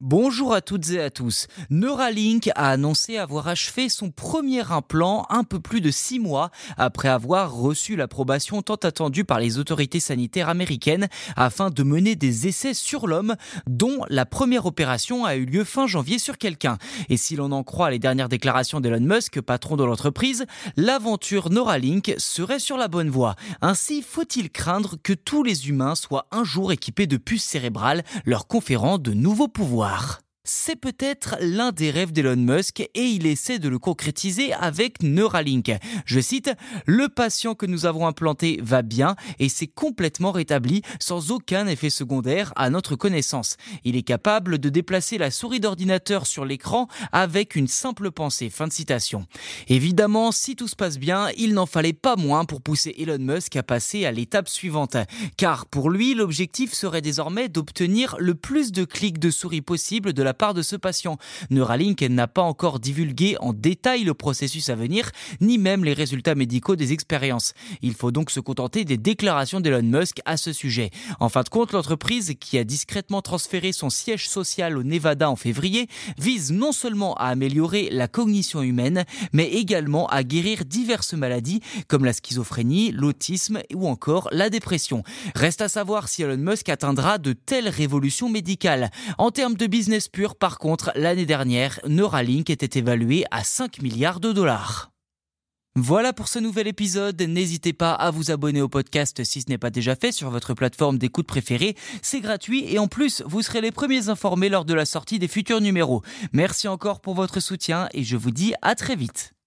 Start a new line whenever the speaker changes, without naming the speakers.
Bonjour à toutes et à tous. Neuralink a annoncé avoir achevé son premier implant un peu plus de six mois après avoir reçu l'approbation tant attendue par les autorités sanitaires américaines afin de mener des essais sur l'homme, dont la première opération a eu lieu fin janvier sur quelqu'un. Et si l'on en croit les dernières déclarations d'Elon Musk, patron de l'entreprise, l'aventure Neuralink serait sur la bonne voie. Ainsi, faut-il craindre que tous les humains soient un jour équipés de puces cérébrales leur conférant de nouveaux pouvoirs? noir c'est peut-être l'un des rêves d'Elon Musk et il essaie de le concrétiser avec Neuralink. Je cite, Le patient que nous avons implanté va bien et s'est complètement rétabli sans aucun effet secondaire à notre connaissance. Il est capable de déplacer la souris d'ordinateur sur l'écran avec une simple pensée. Fin de citation. Évidemment, si tout se passe bien, il n'en fallait pas moins pour pousser Elon Musk à passer à l'étape suivante. Car pour lui, l'objectif serait désormais d'obtenir le plus de clics de souris possible de la part de ce patient. Neuralink n'a pas encore divulgué en détail le processus à venir, ni même les résultats médicaux des expériences. Il faut donc se contenter des déclarations d'Elon Musk à ce sujet. En fin de compte, l'entreprise, qui a discrètement transféré son siège social au Nevada en février, vise non seulement à améliorer la cognition humaine, mais également à guérir diverses maladies comme la schizophrénie, l'autisme ou encore la dépression. Reste à savoir si Elon Musk atteindra de telles révolutions médicales. En termes de business pur, par contre, l'année dernière, Neuralink était évalué à 5 milliards de dollars. Voilà pour ce nouvel épisode. N'hésitez pas à vous abonner au podcast si ce n'est pas déjà fait sur votre plateforme d'écoute préférée. C'est gratuit et en plus, vous serez les premiers informés lors de la sortie des futurs numéros. Merci encore pour votre soutien et je vous dis à très vite.